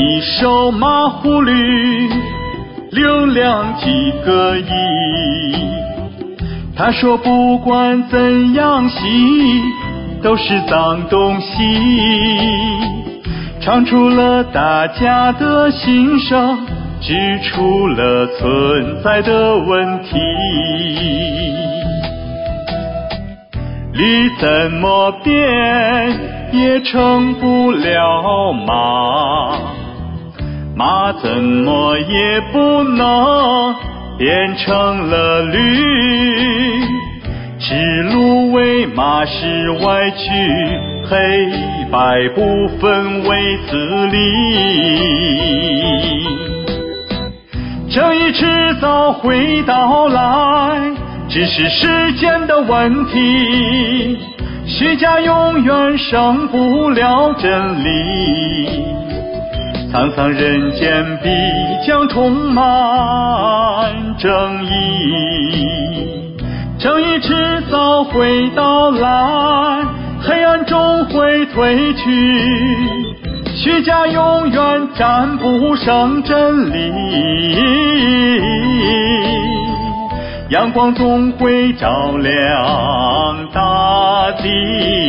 一首马虎驴，流量几个亿。他说不管怎样洗，都是脏东西，唱出了大家的心声，指出了存在的问题。驴怎么变也成不了马，马怎么也不能变成了驴。指鹿为马是歪曲，黑白不分为自立。正义迟早会到来。只是时间的问题，虚假永远胜不了真理。沧桑人间必将充满正义，正义迟早会到来，黑暗终会褪去，虚假永远战不胜真理。阳光总会照亮大地。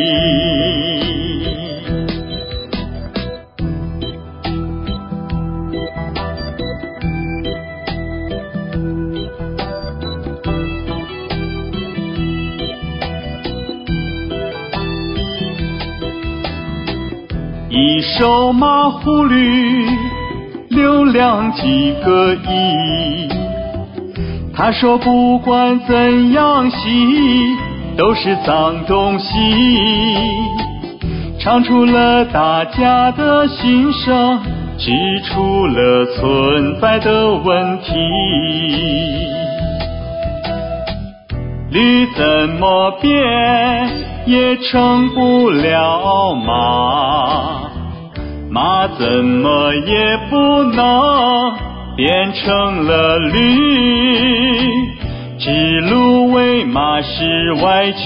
一首马虎驴，流量几个亿。他说不管怎样洗，都是脏东西，唱出了大家的心声，指出了存在的问题。驴怎么变也成不了马，马怎么也不能。变成了驴，指鹿为马是歪曲，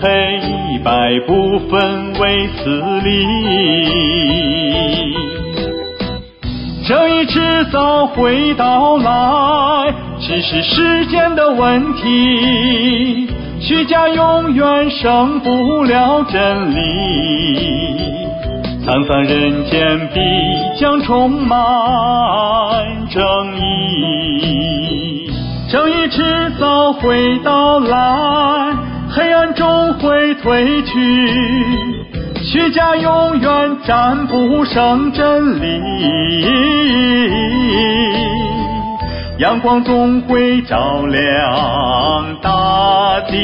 黑白不分为此理。正义迟早会到来，只是时间的问题。虚假永远胜不了真理。沧桑人间必将充满正义，正义迟早会到来，黑暗终会褪去，虚假永远战不胜真理，阳光总会照亮大地。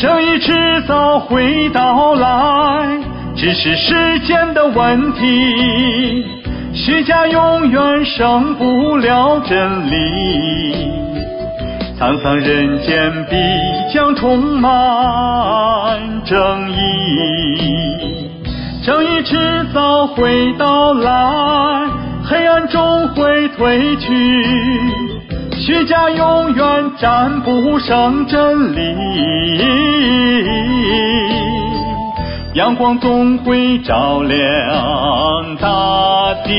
正义迟早会到来，只是时间的问题。虚假永远胜不了真理，沧桑人间必将充满正义。迟早会到来，黑暗终会褪去。虚假永远战不上真理，阳光总会照亮大地。